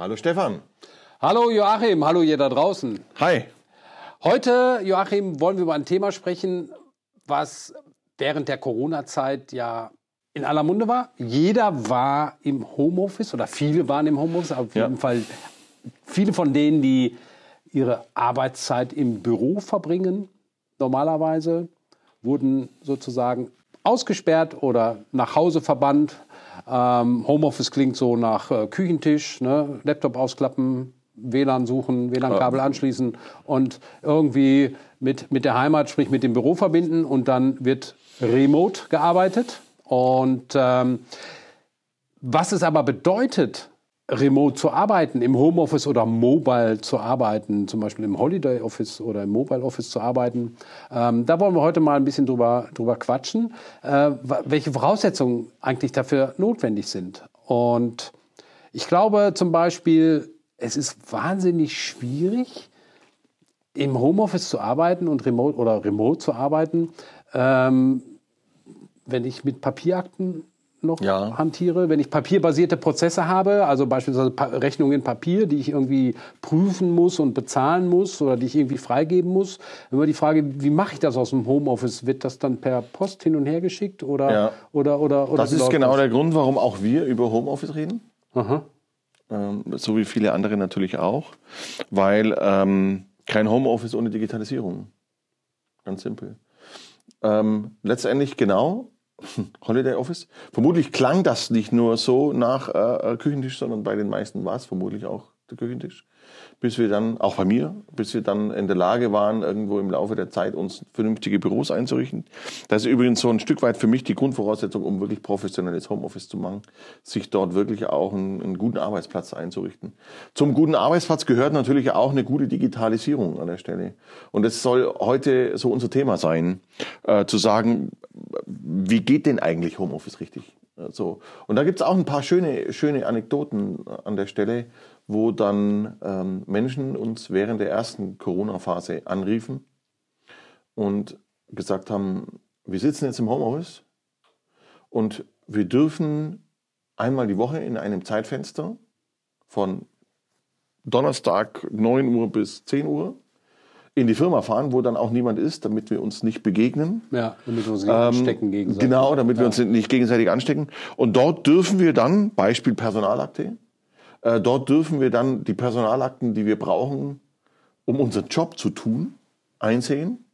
Hallo Stefan. Hallo Joachim, hallo ihr da draußen. Hi. Heute, Joachim, wollen wir über ein Thema sprechen, was während der Corona-Zeit ja in aller Munde war. Jeder war im Homeoffice oder viele waren im Homeoffice. Auf jeden Fall viele von denen, die ihre Arbeitszeit im Büro verbringen, normalerweise, wurden sozusagen ausgesperrt oder nach Hause verbannt. Ähm, Homeoffice klingt so nach äh, Küchentisch, ne? Laptop ausklappen, WLAN suchen, WLAN-Kabel anschließen und irgendwie mit, mit der Heimat, sprich mit dem Büro verbinden und dann wird remote gearbeitet. Und ähm, was es aber bedeutet, remote zu arbeiten, im Homeoffice oder mobile zu arbeiten, zum Beispiel im Holiday Office oder im Mobile Office zu arbeiten. Ähm, da wollen wir heute mal ein bisschen drüber, drüber quatschen, äh, welche Voraussetzungen eigentlich dafür notwendig sind. Und ich glaube zum Beispiel, es ist wahnsinnig schwierig, im Homeoffice zu arbeiten und remote oder remote zu arbeiten, ähm, wenn ich mit Papierakten noch ja. hantiere, wenn ich papierbasierte Prozesse habe, also beispielsweise Rechnungen in Papier, die ich irgendwie prüfen muss und bezahlen muss oder die ich irgendwie freigeben muss. Immer die Frage, wie mache ich das aus dem Homeoffice? Wird das dann per Post hin und her geschickt oder ja. oder oder, oder Das ist genau das? der Grund, warum auch wir über Homeoffice reden. Ähm, so wie viele andere natürlich auch, weil ähm, kein Homeoffice ohne Digitalisierung. Ganz simpel. Ähm, letztendlich genau, Holiday Office. Vermutlich klang das nicht nur so nach äh, Küchentisch, sondern bei den meisten war es vermutlich auch der Küchentisch bis wir dann, auch bei mir, bis wir dann in der Lage waren, irgendwo im Laufe der Zeit uns vernünftige Büros einzurichten. Das ist übrigens so ein Stück weit für mich die Grundvoraussetzung, um wirklich professionelles Homeoffice zu machen, sich dort wirklich auch einen, einen guten Arbeitsplatz einzurichten. Zum guten Arbeitsplatz gehört natürlich auch eine gute Digitalisierung an der Stelle. Und das soll heute so unser Thema sein, äh, zu sagen, wie geht denn eigentlich Homeoffice richtig? So. Und da gibt es auch ein paar schöne, schöne Anekdoten an der Stelle, wo dann ähm, Menschen uns während der ersten Corona-Phase anriefen und gesagt haben, wir sitzen jetzt im Homeoffice und wir dürfen einmal die Woche in einem Zeitfenster von Donnerstag 9 Uhr bis 10 Uhr in die Firma fahren, wo dann auch niemand ist, damit wir uns nicht begegnen. Ja, damit wir uns nicht ähm, anstecken gegenseitig. Genau, damit ja. wir uns nicht gegenseitig anstecken. Und dort dürfen wir dann, Beispiel Personalakte, äh, dort dürfen wir dann die Personalakten, die wir brauchen, um unseren Job zu tun, einsehen.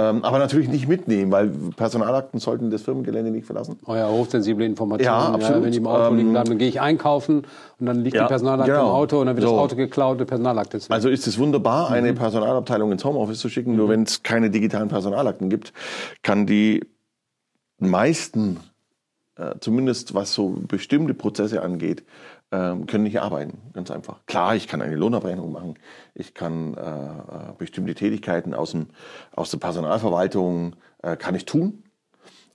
Ähm, aber natürlich nicht mitnehmen, weil Personalakten sollten das Firmengelände nicht verlassen. Oh ja, hochsensible Informationen. Ja, absolut. Ja, wenn die im Auto ähm, liegen bleiben, dann gehe ich einkaufen und dann liegt ja, die Personalakte genau. im Auto und dann wird so. das Auto geklaut, die Personalakte ist weg. Also ist es wunderbar, eine mhm. Personalabteilung ins Homeoffice zu schicken. Mhm. Nur wenn es keine digitalen Personalakten gibt, kann die meisten, äh, zumindest was so bestimmte Prozesse angeht, ähm, können nicht arbeiten, ganz einfach. Klar, ich kann eine Lohnabrechnung machen, ich kann äh, äh, bestimmte Tätigkeiten aus, dem, aus der Personalverwaltung äh, kann ich tun.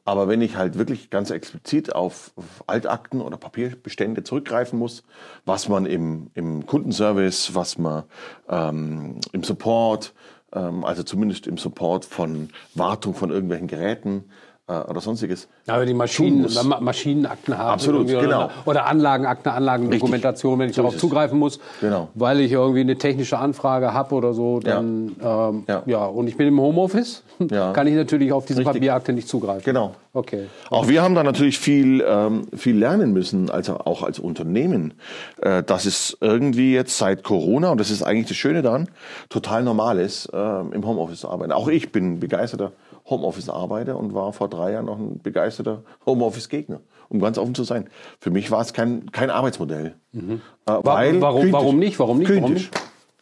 Aber wenn ich halt wirklich ganz explizit auf, auf Altakten oder Papierbestände zurückgreifen muss, was man im, im Kundenservice, was man ähm, im Support, ähm, also zumindest im Support von Wartung von irgendwelchen Geräten, oder sonstiges. Wenn die Maschinen, Maschinenakten haben. Absolut, genau. Oder Anlagenakten, Anlagendokumentation, wenn ich so darauf zugreifen muss, genau. weil ich irgendwie eine technische Anfrage habe oder so, dann ja. Ähm, ja. ja. Und ich bin im Homeoffice, ja. kann ich natürlich auf diese Richtig. Papierakte nicht zugreifen. Genau. Okay. Auch wir haben da natürlich viel, ähm, viel lernen müssen, also auch als Unternehmen, äh, dass es irgendwie jetzt seit Corona, und das ist eigentlich das Schöne daran, total normal ist, äh, im Homeoffice zu arbeiten. Auch ich bin begeisterter Homeoffice arbeite und war vor drei Jahren noch ein begeisterter Homeoffice-Gegner, um ganz offen zu sein. Für mich war es kein, kein Arbeitsmodell. Mhm. Äh, weil warum, warum nicht? Warum nicht? Warum nicht?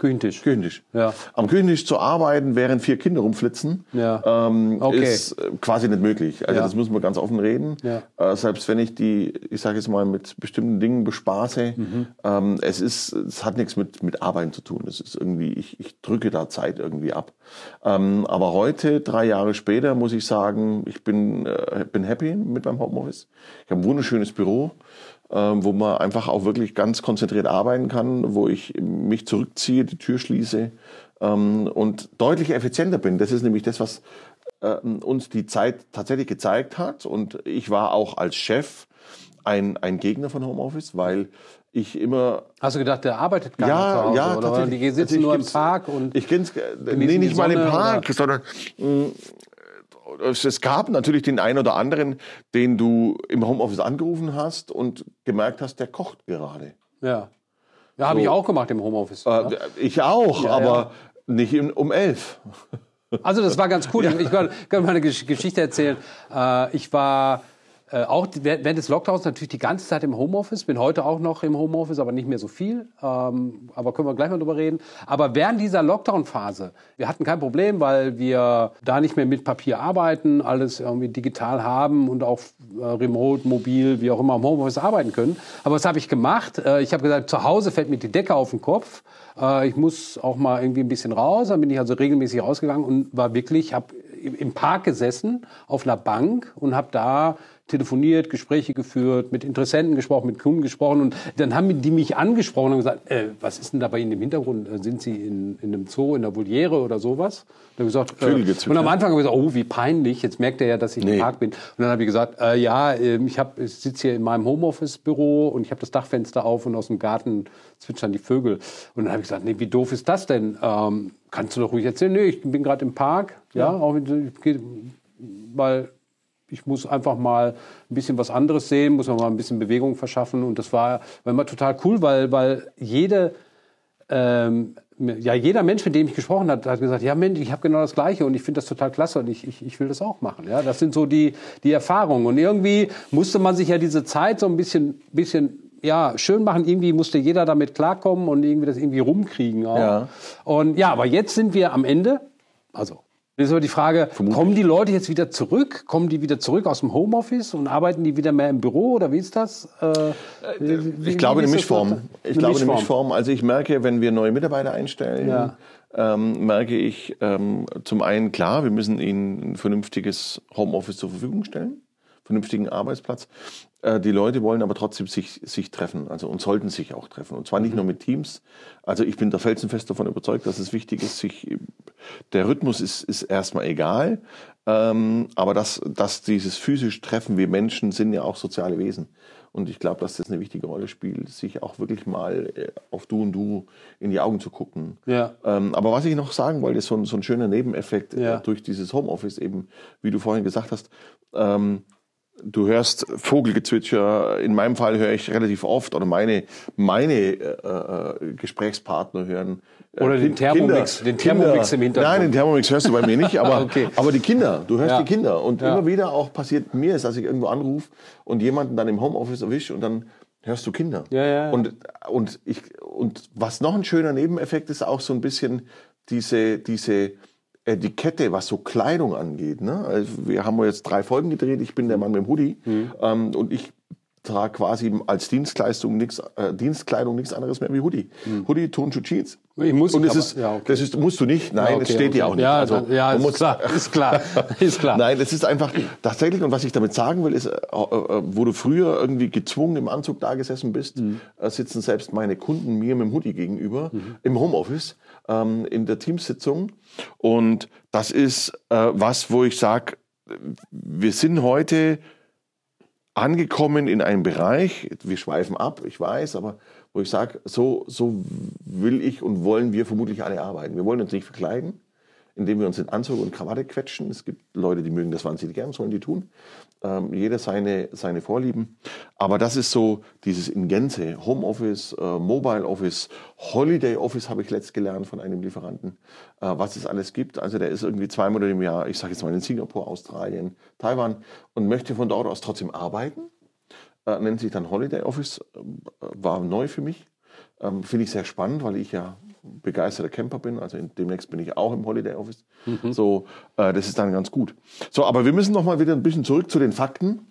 Küchentisch. Küchentisch. Ja. Am Küchentisch zu arbeiten, während vier Kinder rumflitzen, ja. ähm, okay. ist äh, quasi nicht möglich. Also ja. das müssen wir ganz offen reden. Ja. Äh, selbst wenn ich die, ich sage jetzt mal, mit bestimmten Dingen bespaße, mhm. ähm, es ist, es hat nichts mit mit Arbeiten zu tun. Es ist irgendwie, ich, ich drücke da Zeit irgendwie ab. Ähm, aber heute, drei Jahre später, muss ich sagen, ich bin äh, bin happy mit meinem Homeoffice. Ich habe ein wunderschönes Büro. Ähm, wo man einfach auch wirklich ganz konzentriert arbeiten kann, wo ich mich zurückziehe, die Tür schließe ähm, und deutlich effizienter bin. Das ist nämlich das, was äh, uns die Zeit tatsächlich gezeigt hat. Und ich war auch als Chef ein, ein Gegner von Homeoffice, weil ich immer. Hast du gedacht, der arbeitet gar ja, nicht zu Hause? Ja, oder? Die sitzen Also nur im Park und. Ich genießen nee, nicht mal im Park, sondern mh, es, gab natürlich den einen oder anderen, den du im Homeoffice angerufen hast und gemerkt hast, der kocht gerade. ja. Ja, habe So. ich auch gemacht im Homeoffice. ja. Äh, ich auch, Ja, aber ja. nicht um elf. Also das war ganz cool. Ich kann, kann mal eine Gesch- Geschichte erzählen. Äh, ich war äh, auch während des Lockdowns natürlich die ganze Zeit im Homeoffice. Bin heute auch noch im Homeoffice, aber nicht mehr so viel. Ähm, aber können wir gleich mal drüber reden. Aber während dieser Lockdown-Phase, wir hatten kein Problem, weil wir da nicht mehr mit Papier arbeiten, alles irgendwie digital haben und auch äh, remote, mobil, wie auch immer im Homeoffice arbeiten können. Aber was habe ich gemacht? Äh, ich habe gesagt, zu Hause fällt mir die Decke auf den Kopf. Äh, ich muss auch mal irgendwie ein bisschen raus. Dann bin ich also regelmäßig rausgegangen und war wirklich, habe im Park gesessen auf einer Bank und habe da telefoniert, Gespräche geführt, mit Interessenten gesprochen, mit Kunden gesprochen und dann haben die mich angesprochen und gesagt, äh, was ist denn da bei Ihnen im Hintergrund? Äh, Sind Sie in, in einem Zoo, in einer Voliere oder sowas? Und, gesagt, äh, und am Anfang habe ich gesagt, oh, wie peinlich, jetzt merkt er ja, dass ich Nee. im Park bin. Und dann habe ich gesagt, äh, ja, ähm, ich, hab- ich sitze hier in meinem Homeoffice-Büro und ich habe das Dachfenster auf und aus dem Garten zwitschern die Vögel. Und dann habe ich gesagt, nee, wie doof ist das denn? Ähm, kannst du doch ruhig erzählen? Nee, ich bin gerade im Park, ja, auch mit, ich weil ich muss einfach mal ein bisschen was anderes sehen, muss mir mal ein bisschen Bewegung verschaffen. Und das war, war immer total cool, weil, weil jede, ähm, ja, jeder Mensch, mit dem ich gesprochen habe, hat gesagt, ja Mensch, ich habe genau das Gleiche und ich finde das total klasse und ich, ich, ich will das auch machen. Ja, das sind so die, die Erfahrungen. Und irgendwie musste man sich ja diese Zeit so ein bisschen, bisschen ja, schön machen. Irgendwie musste jeder damit klarkommen und irgendwie das irgendwie rumkriegen. Auch. Ja. Und ja, aber jetzt sind wir am Ende. Also, jetzt ist aber die Frage, kommen die Leute jetzt wieder zurück? Kommen die wieder zurück aus dem Homeoffice und arbeiten die wieder mehr im Büro oder wie ist das? Äh, wie- Ich glaube eine das Mischform. Ich glaube eine Mischform. Also ich merke, wenn wir neue Mitarbeiter einstellen, Ja. ähm, merke ich ähm, zum einen klar, wir müssen ihnen ein vernünftiges Homeoffice zur Verfügung stellen, vernünftigen Arbeitsplatz. Äh, die Leute wollen aber trotzdem sich, sich treffen, also und sollten sich auch treffen. Und zwar nicht nur mit Teams. Also ich bin da felsenfest davon überzeugt, dass es wichtig ist, sich der Rhythmus ist, ist erstmal egal, ähm, aber dass, dass dieses physisch Treffen, wir Menschen sind ja auch soziale Wesen. Und ich glaube, dass das eine wichtige Rolle spielt, sich auch wirklich mal äh, auf Du und Du in die Augen zu gucken. Ja. Ähm, aber was ich noch sagen wollte, ist so ein, so ein schöner Nebeneffekt Ja. äh, durch dieses Homeoffice eben, wie du vorhin gesagt hast. Ähm, du hörst Vogelgezwitscher. In meinem Fall höre ich relativ oft oder meine meine äh, äh, Gesprächspartner hören äh, Oder den Thermomix- den Thermomix im Hintergrund. Nein, den Thermomix hörst du bei mir nicht, aber Okay. aber die Kinder. Du hörst Ja. die Kinder und Ja. immer wieder auch passiert mir ist, dass ich irgendwo anrufe und jemanden dann im Homeoffice erwische und dann hörst du Kinder. Ja, ja, ja. Und und ich und was noch ein schöner Nebeneffekt ist auch so ein bisschen diese diese Etikette, was so Kleidung angeht. Ne? Also wir haben jetzt drei Folgen gedreht. Ich bin der Mann mit dem Hoodie Mhm. ähm, und ich trage quasi als Dienstleistung nichts, äh, Dienstkleidung nichts anderes mehr wie Hoodie. Hoodie, Turnschuh, Jeans. Mhm. Ich muss und das aber- ist, ja, okay. das ist, musst du nicht. Nein, Ja, das okay, steht dir okay. auch nicht. Ja, also, ja, ist muss- klar, ist klar, ist klar. Nein, das ist einfach tatsächlich, und was ich damit sagen will, ist, äh, äh, wo du früher irgendwie gezwungen im Anzug da gesessen bist, Mhm. äh, sitzen selbst meine Kunden mir mit dem Hoodie gegenüber im Homeoffice, ähm, in der Teamsitzung. Und das ist äh, was, wo ich sage, wir sind heute angekommen in einem Bereich, wir schweifen ab, ich weiß, aber wo ich sage, so, so will ich und wollen wir vermutlich alle arbeiten. Wir wollen uns nicht verkleiden, indem wir uns in Anzug und Krawatte quetschen. Es gibt Leute, die mögen das wahnsinnig gern, sollen die tun. Ähm, jeder seine, seine Vorlieben. Aber das ist so dieses in Gänze, Homeoffice, äh, Mobile Office, Holiday Office habe ich letzt gelernt von einem Lieferanten, äh, was es alles gibt. Also der ist irgendwie zwei Monate im Jahr, ich sage jetzt mal in Singapur, Australien, Taiwan und möchte von dort aus trotzdem arbeiten äh, nennt sich dann Holiday Office, äh, war neu für mich. Ähm, Finde ich sehr spannend, weil ich ja begeisterter Camper bin. Also in, demnächst bin ich auch im Holiday Office. So, äh, das ist dann ganz gut. So, aber wir müssen noch mal wieder ein bisschen zurück zu den Fakten,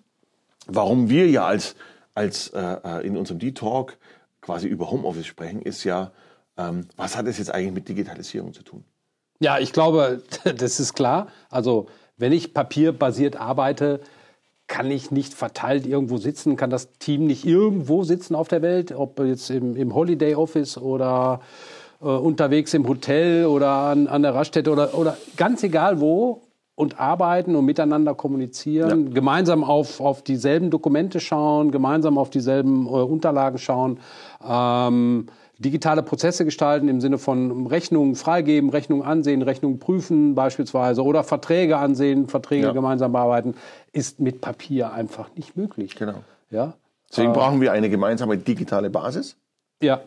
warum wir ja als, als äh, äh, in unserem D-Talk quasi über Homeoffice sprechen, ist ja, ähm, was hat es jetzt eigentlich mit Digitalisierung zu tun? Ja, ich glaube, das ist klar. Also, wenn ich papierbasiert arbeite, kann ich nicht verteilt irgendwo sitzen, kann das Team nicht irgendwo sitzen auf der Welt, ob jetzt im, im Holiday Office oder äh, unterwegs im Hotel oder an, an der Raststätte oder, oder ganz egal wo. und arbeiten und miteinander kommunizieren, ja. gemeinsam auf, auf dieselben Dokumente schauen, gemeinsam auf dieselben äh, Unterlagen schauen, ähm, digitale Prozesse gestalten im Sinne von Rechnungen freigeben, Rechnungen ansehen, Rechnungen prüfen beispielsweise oder Verträge ansehen, Verträge ja. gemeinsam bearbeiten, ist mit Papier einfach nicht möglich. Genau. Ja? Deswegen äh, brauchen wir eine gemeinsame digitale Basis, ja.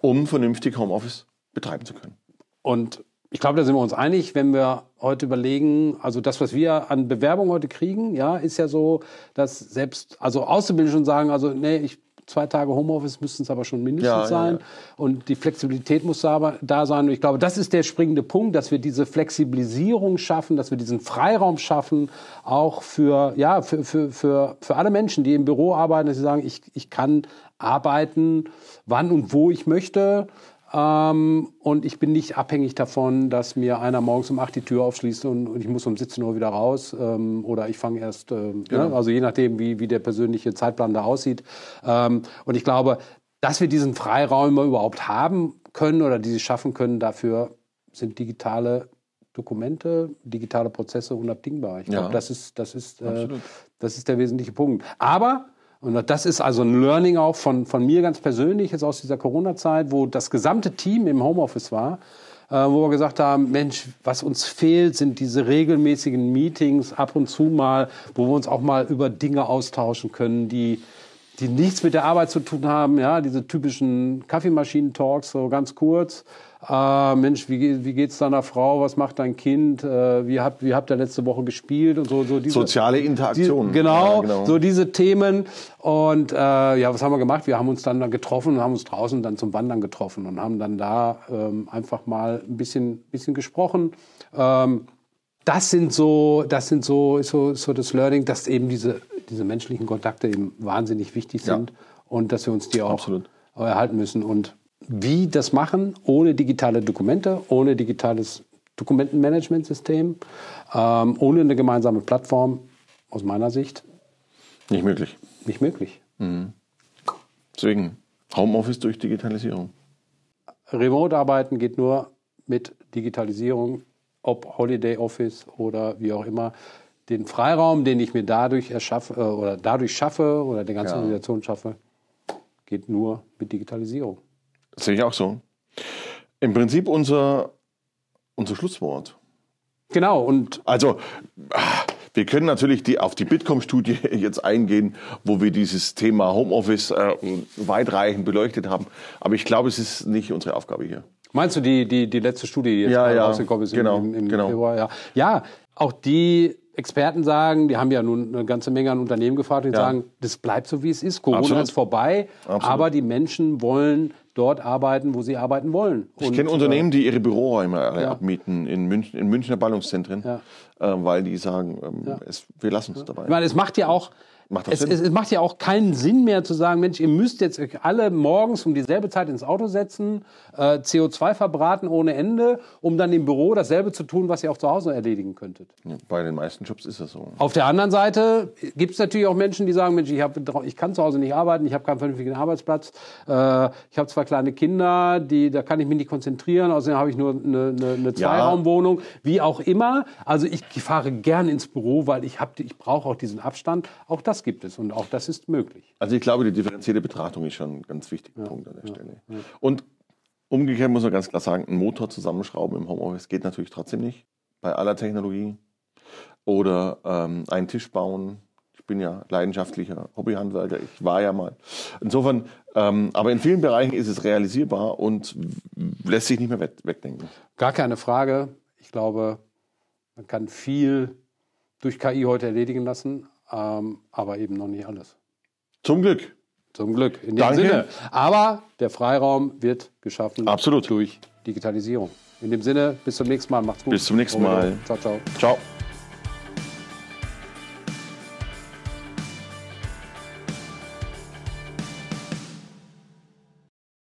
um vernünftig Homeoffice betreiben zu können. Und ich glaube, da sind wir uns einig, wenn wir heute überlegen, also das, was wir an Bewerbung heute kriegen, ja, ist ja so, dass selbst, also Auszubildende schon sagen, also nee, ich zwei Tage Homeoffice müssten es aber schon mindestens ja, sein. Ja, ja. Und die Flexibilität muss da, da sein. Und ich glaube, das ist der springende Punkt, dass wir diese Flexibilisierung schaffen, dass wir diesen Freiraum schaffen, auch für, ja, für, für, für, für alle Menschen, die im Büro arbeiten, dass sie sagen, ich, ich kann arbeiten, wann und wo ich möchte. Ähm, und ich bin nicht abhängig davon, dass mir einer morgens um 8 die Tür aufschließt und, und ich muss um 17 Uhr wieder raus. Ähm, oder ich fange erst, ähm, genau. ne? also je nachdem, wie, wie der persönliche Zeitplan da aussieht. Ähm, und ich glaube, dass wir diesen Freiraum überhaupt haben können oder diese schaffen können, dafür sind digitale Dokumente, digitale Prozesse unabdingbar. Ich glaube, ja. das ist, das ist, äh, das ist der wesentliche Punkt. Aber und das ist also ein Learning auch von, von mir ganz persönlich jetzt aus dieser Corona-Zeit, wo das gesamte Team im Homeoffice war, äh, wo wir gesagt haben, Mensch, was uns fehlt, sind diese regelmäßigen Meetings ab und zu mal, wo wir uns auch mal über Dinge austauschen können, die, die nichts mit der Arbeit zu tun haben, ja, diese typischen Kaffeemaschinen-Talks, so ganz kurz äh, Mensch, wie, wie geht's deiner Frau, was macht dein Kind, äh, wie, habt, wie habt ihr letzte Woche gespielt und so. so diese, Soziale Interaktion. Die, genau, ja, genau, so diese Themen. Und äh, ja, was haben wir gemacht? Wir haben uns dann, dann getroffen und haben uns draußen dann zum Wandern getroffen und haben dann da ähm, einfach mal ein bisschen, bisschen gesprochen. Ähm, das sind so, das sind so, so, so das Learning, dass eben diese, diese menschlichen Kontakte eben wahnsinnig wichtig sind ja. und dass wir uns die auch Absolut. erhalten müssen. Und wie das machen, ohne digitale Dokumente, ohne digitales Dokumentenmanagementsystem, ähm, ohne eine gemeinsame Plattform, aus meiner Sicht. Nicht möglich. Nicht möglich. Mhm. Deswegen Homeoffice durch Digitalisierung. Remote-Arbeiten geht nur mit Digitalisierung, ob Holiday Office oder wie auch immer. Den Freiraum, den ich mir dadurch erschaffe äh, oder dadurch schaffe oder der ganzen ja. Organisation schaffe, geht nur mit Digitalisierung. Das sehe ich auch so. Im Prinzip unser, unser Schlusswort. Genau, und. Also, wir können natürlich die, auf die Bitkom-Studie jetzt eingehen, wo wir dieses Thema Homeoffice äh, weitreichend beleuchtet haben. Aber ich glaube, es ist nicht unsere Aufgabe hier. Meinst du die, die, die letzte Studie, die jetzt ja, ja, rausgekommen ist genau, im, im genau. Februar? Ja. ja, auch die Experten sagen, die haben ja nun eine ganze Menge an Unternehmen gefragt, die ja. sagen, das bleibt so, wie es ist. Corona Absolut. ist vorbei, Absolut. aber die Menschen wollen dort arbeiten, wo sie arbeiten wollen. Und, ich kenne Unternehmen, die ihre Büroräume ja. abmieten in, München, in Münchner Ballungszentren, ja. Äh, weil die sagen, ähm, es, wir lassen es dabei. Ich meine, es macht ja auch Macht es? Es, es, macht ja auch keinen Sinn mehr zu sagen, Mensch, ihr müsst jetzt euch alle morgens um dieselbe Zeit ins Auto setzen, äh, CO2 verbraten ohne Ende, um dann im Büro dasselbe zu tun, was ihr auch zu Hause erledigen könntet. Ja, bei den meisten Jobs ist das so. Auf der anderen Seite gibt es natürlich auch Menschen, die sagen, Mensch, ich, hab, ich kann zu Hause nicht arbeiten, ich habe keinen vernünftigen Arbeitsplatz, äh, ich habe zwei kleine Kinder, die, da kann ich mich nicht konzentrieren, außerdem habe ich nur eine, eine, eine Zweiraumwohnung, ja. wie auch immer. Also ich fahre gern ins Büro, weil ich, hab, ich brauche auch diesen Abstand. Auch das gibt es und auch das ist möglich. Also ich glaube, die differenzierte Betrachtung ist schon ein ganz wichtiger ja, Punkt an der ja, Stelle. Ja. Und umgekehrt muss man ganz klar sagen, einen Motor zusammenschrauben im Homeoffice geht natürlich trotzdem nicht bei aller Technologie. Oder ähm, einen Tisch bauen. Ich bin ja leidenschaftlicher Hobbyhandwerker, ich war ja mal. Insofern, ähm, aber in vielen Bereichen ist es realisierbar und lässt sich nicht mehr wegdenken. Gar keine Frage. Ich glaube, man kann viel durch KI heute erledigen lassen, ähm, aber eben noch nicht alles. Zum Glück. Zum Glück, in dem Danke. Sinne. Aber der Freiraum wird geschaffen Absolut. durch Digitalisierung. In dem Sinne, bis zum nächsten Mal. Macht's gut. Bis zum nächsten Mal. Ciao, ciao. Ciao.